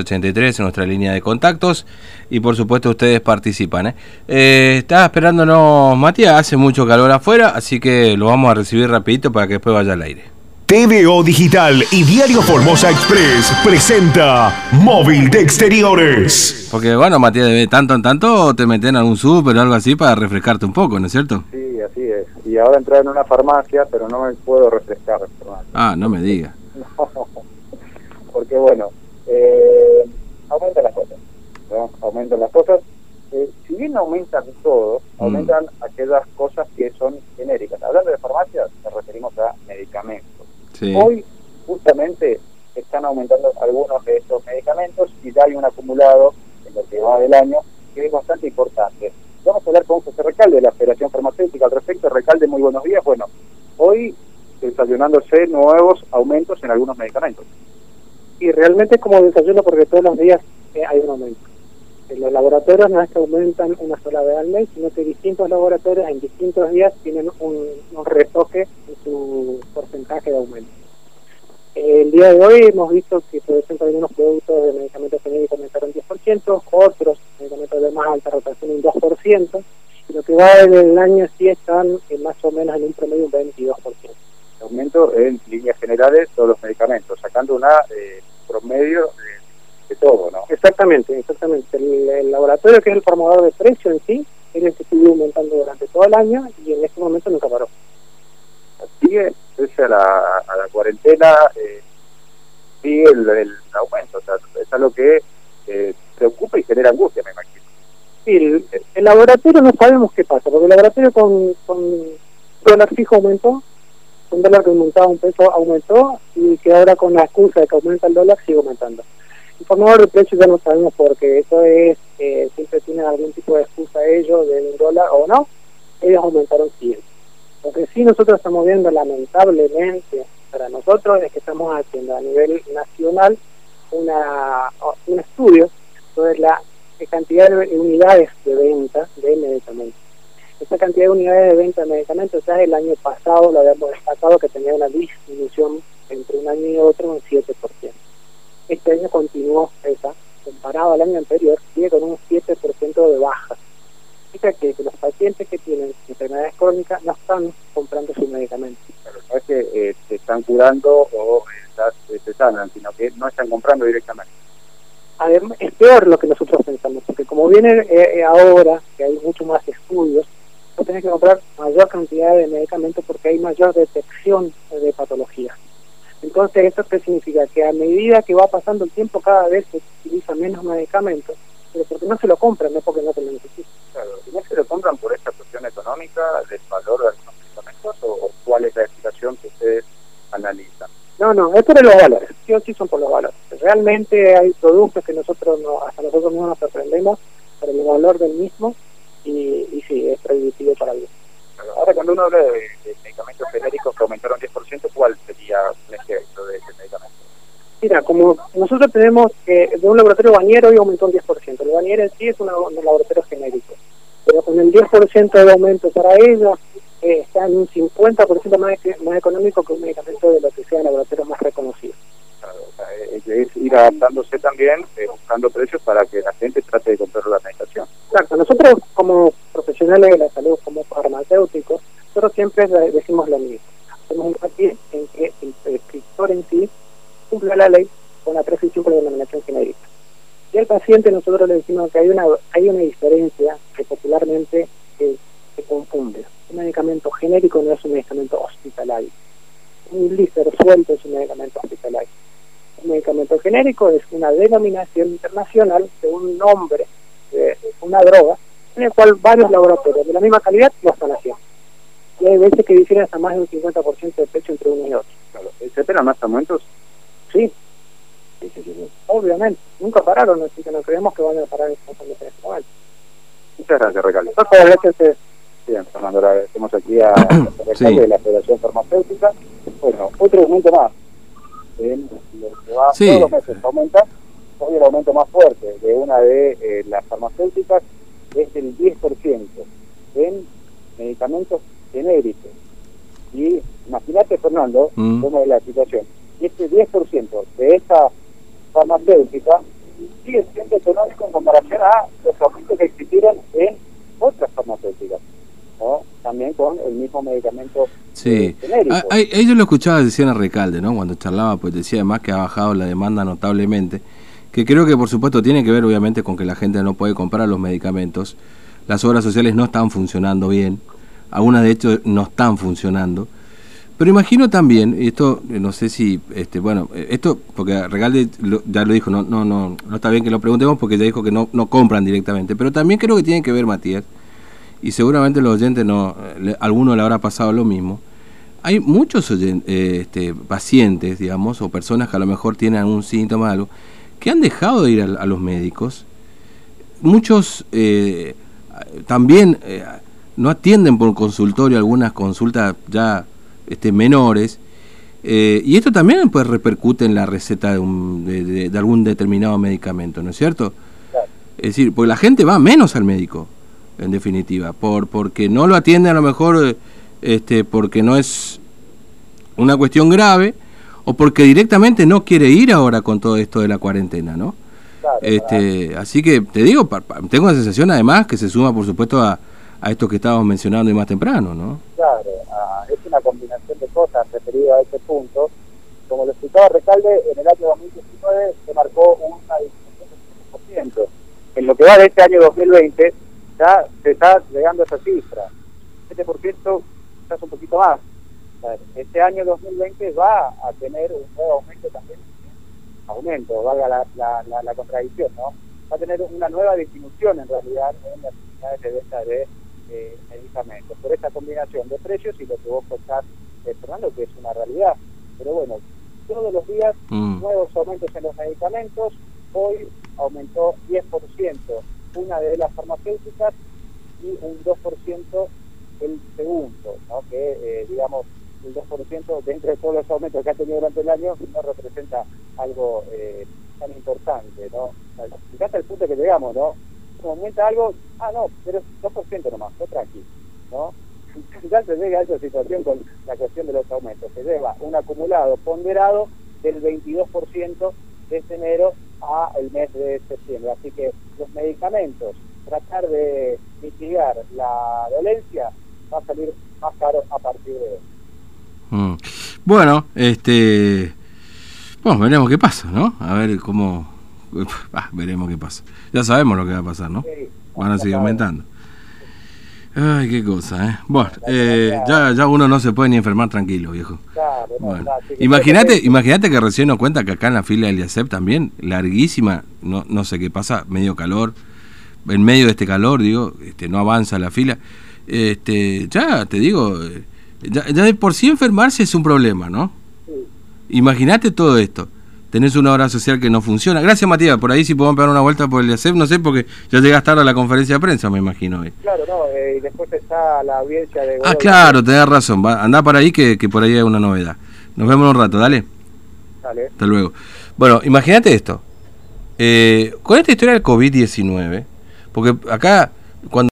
83 en nuestra línea de contactos y por supuesto ustedes participan. ¿eh? Eh, esperándonos Matías, hace mucho calor afuera, así que lo vamos a recibir rapidito para que después vaya al aire. TVO Digital y Diario Formosa Express presenta Móvil de Exteriores. Porque bueno, Matías, de tanto en tanto te meten en algún súper o algo así para refrescarte un poco, ¿no es cierto? Sí, así es. Y ahora entrar en una farmacia, pero no me puedo refrescar. Ah, no me digas. porque bueno, eh, aumentan las cosas, ¿no? Aumentan las cosas. Eh, si bien aumentan todo, mm. aumentan aquellas cosas que son genéricas. Hablando de farmacias, nos referimos a medicamentos. Hoy, justamente, están aumentando algunos de estos medicamentos y ya hay un acumulado en lo que va del año que es bastante importante. Vamos a hablar con José Recalde de la Federación Farmacéutica al respecto. Recalde, muy buenos días. Bueno, hoy desayunándose nuevos aumentos en algunos medicamentos y realmente es como desayuno porque todos los días eh, hay un aumento. En los laboratorios no es que aumentan una sola vez al mes, sino que distintos laboratorios en distintos días tienen un, retoque en su porcentaje de aumento. El día de hoy hemos visto que, por ejemplo, algunos productos de medicamentos genéricos aumentaron 10%, otros medicamentos de más alta rotación un 2%, y lo que va en el año sí están más o menos en un promedio un 22% aumento en líneas generales todos los medicamentos, sacando una eh, promedio de, todo, ¿no? Exactamente, exactamente. El, laboratorio que es el formador de precio en sí, es el que sigue aumentando durante todo el año y en este momento nunca paró. Sigue, pese a la, a la cuarentena, eh, sigue el, aumento, o sea, es algo que eh, preocupa y genera angustia, me imagino. Sí, el, laboratorio no sabemos qué pasa, porque el laboratorio con, con dólar fijo aumentó, un dólar que aumentaba un peso aumentó y que ahora con la excusa de que aumenta el dólar sigue aumentando. Y por favor, el precio ya no sabemos porque eso es, eh, siempre tienen algún tipo de excusa ellos de un dólar o no, ellos aumentaron 100. Lo que sí nosotros estamos viendo lamentablemente para nosotros es que estamos haciendo a nivel nacional una, un estudio sobre la cantidad de unidades de venta de medicamentos esta cantidad de unidades de venta de medicamentos, ya el año pasado lo habíamos destacado que tenía una disminución entre un año y otro un 7%. Este año continuó esa, comparado al año anterior, sigue con un 7% de baja. Significa que, los pacientes que tienen enfermedades crónicas no están comprando sus medicamentos. Pero no es que eh, se están curando o eh, se sanan, sino que no están comprando directamente. Además, es peor lo que nosotros pensamos, porque como viene eh, ahora, que hay mucho más estudios, tener que comprar mayor cantidad de medicamentos porque hay mayor detección de patologías. Entonces, ¿esto qué significa? Que a medida que va pasando el tiempo, cada vez se utiliza menos medicamentos, pero porque no se lo compran, no porque no se lo necesitan. Claro, ¿y no se lo compran por esta cuestión económica, del valor de algunos medicamentos, o, cuál es la explicación que ustedes analizan? No, no, es por los valores, sí o sí son por los valores. Realmente hay productos que nosotros, no, hasta nosotros mismos nos sorprendemos por el valor del mismo, y, sí, es prohibitivo para ellos. Ahora, cuando uno habla de, medicamentos genéricos que aumentaron 10%, ¿cuál sería un ejemplo de ese medicamento? Mira, como nosotros tenemos que de un laboratorio bañero y aumentó un 10%. El bañero en sí es un laboratorio genérico, pero con el 10% de aumento para ellos eh, está en un 50% más, más económico que un medicamento de lo que sea laboratorio más reconocido. Eh, ir adaptándose también, eh, buscando precios para que la gente trate de comprar la medicación. Exacto, nosotros como profesionales de la salud, como farmacéuticos, nosotros siempre decimos lo mismo. Hacemos un paciente en que el prescriptor en sí cumple la ley con la prescripción por denominación genérica. Y al paciente nosotros le decimos que hay una hay una diferencia que popularmente se confunde. Un medicamento genérico no es un medicamento hospitalario. Un lícer suelto es un medicamento hospitalario un medicamento genérico es una denominación internacional de un nombre de una droga en el cual varios laboratorios de la misma calidad lo están haciendo. Y hay veces que difieren hasta más de un 50% de precio entre uno y otro. Claro. ¿Se esperan más aumentos? Sí. Sí, sí, sí, Obviamente. Nunca pararon, así que no creemos que van a parar en este momento. Muchas gracias, Recalde. Muchas gracias. Bien, Fernando, agradecemos aquí a la de la Federación Farmacéutica. Bueno, otro aumento más en lo que va todos los meses aumenta, hoy el aumento más fuerte de una de eh, las farmacéuticas es el 10% en medicamentos genéricos. Y imagínate, Fernando, mm. cómo es la situación. Y este 10% de esa farmacéutica económico en comparación a los aumentos que existieron en otras farmacéuticas, con el mismo medicamento Sí, genérico. ahí ahí yo lo escuchaba, decían a Recalde, ¿no? Cuando charlaba, pues decía además que ha bajado la demanda notablemente, que creo que por supuesto tiene que ver obviamente con que la gente no puede comprar los medicamentos, las obras sociales no están funcionando bien, algunas de hecho no están funcionando, pero imagino también, y esto eh, no sé si, este, bueno, eh, esto, porque Recalde lo- ya lo dijo, no, no, no, no está bien que lo preguntemos porque ya dijo que no, no compran directamente, pero también creo que tiene que ver, Matías, y seguramente los oyentes no, le- alguno le habrá pasado lo mismo, hay muchos eh, este, pacientes, digamos, o personas que a lo mejor tienen algún síntoma, algo, que han dejado de ir a, a los médicos. Muchos eh, también eh, no atienden por consultorio algunas consultas ya este, menores. eh, y esto también pues repercute en la receta de, un- de- de- de algún determinado medicamento, ¿no es cierto? Claro. Es decir, porque la gente va menos al médico, en definitiva, por porque no lo atiende a lo mejor eh, este porque no es una cuestión grave o porque directamente no quiere ir ahora con todo esto de la cuarentena, ¿no? Claro, Este, así que te digo, tengo la sensación además que se suma por supuesto a, a esto que estábamos mencionando y más temprano, ¿no? Claro, ah, es una combinación de cosas referido a ese punto. Como lo explicaba Recalde, en el año 2019 se marcó una disminución del 7%. En lo que va de este año 2020 ya se está llegando a esa cifra. 7% quizás un poquito más. Este año 2020 va a tener un nuevo aumento también, aumento, valga la, la, la, la contradicción, ¿no? Va a tener una nueva disminución en realidad en las unidades de venta de eh, medicamentos, por esta combinación de precios y lo que vos contás, eh, Fernando, que es una realidad. Pero bueno, todos los días Mm. nuevos aumentos en los medicamentos, hoy aumentó 10% una de las farmacéuticas y un 2% el segundo, ¿no? que eh, digamos el 2% dentro de todos los aumentos que ha tenido durante el año no representa algo eh, tan importante, ¿no? Fíjate el punto que llegamos, ¿no? Aumenta algo, ah, no, pero es 2% nomás, no tranqui, ¿no? Ya se llega a esa situación con la cuestión de los aumentos, se lleva un acumulado ponderado del 22% desde enero a el mes de septiembre, así que los medicamentos, tratar de mitigar la dolencia va a salir más caro a partir de hoy. Mm. Bueno, este. Bueno, veremos qué pasa, ¿no? A ver cómo. Ah, veremos qué pasa. Ya sabemos lo que va a pasar, ¿no? Sí, Van a seguir aumentando. Ay, qué cosa, ¿eh? Bueno, eh, ya, ya uno no se puede ni enfermar tranquilo, viejo. Bueno, imagínate, imagínate que recién nos cuenta que acá en la fila del IACEP también, larguísima, no, no sé qué pasa, medio calor, en medio de este calor, digo, este, no avanza la fila. Este, ya te digo, eh, ya, ya de por sí enfermarse es un problema, ¿no? sí, Imagínate todo esto. Tenés una obra social que no funciona. Gracias, Matías. Por ahí sí podemos pegar una vuelta por el IACEP, no sé, porque ya llegas tarde a la conferencia de prensa, me imagino. hoy. Claro, no, eh, y después está la audiencia de... Ah, claro, tenés razón. Va, andá por ahí que, que por ahí hay una novedad. Nos vemos un rato, dale. Dale. Hasta luego. Bueno, imagínate esto. Eh, con esta historia del COVID-19, porque acá, cuando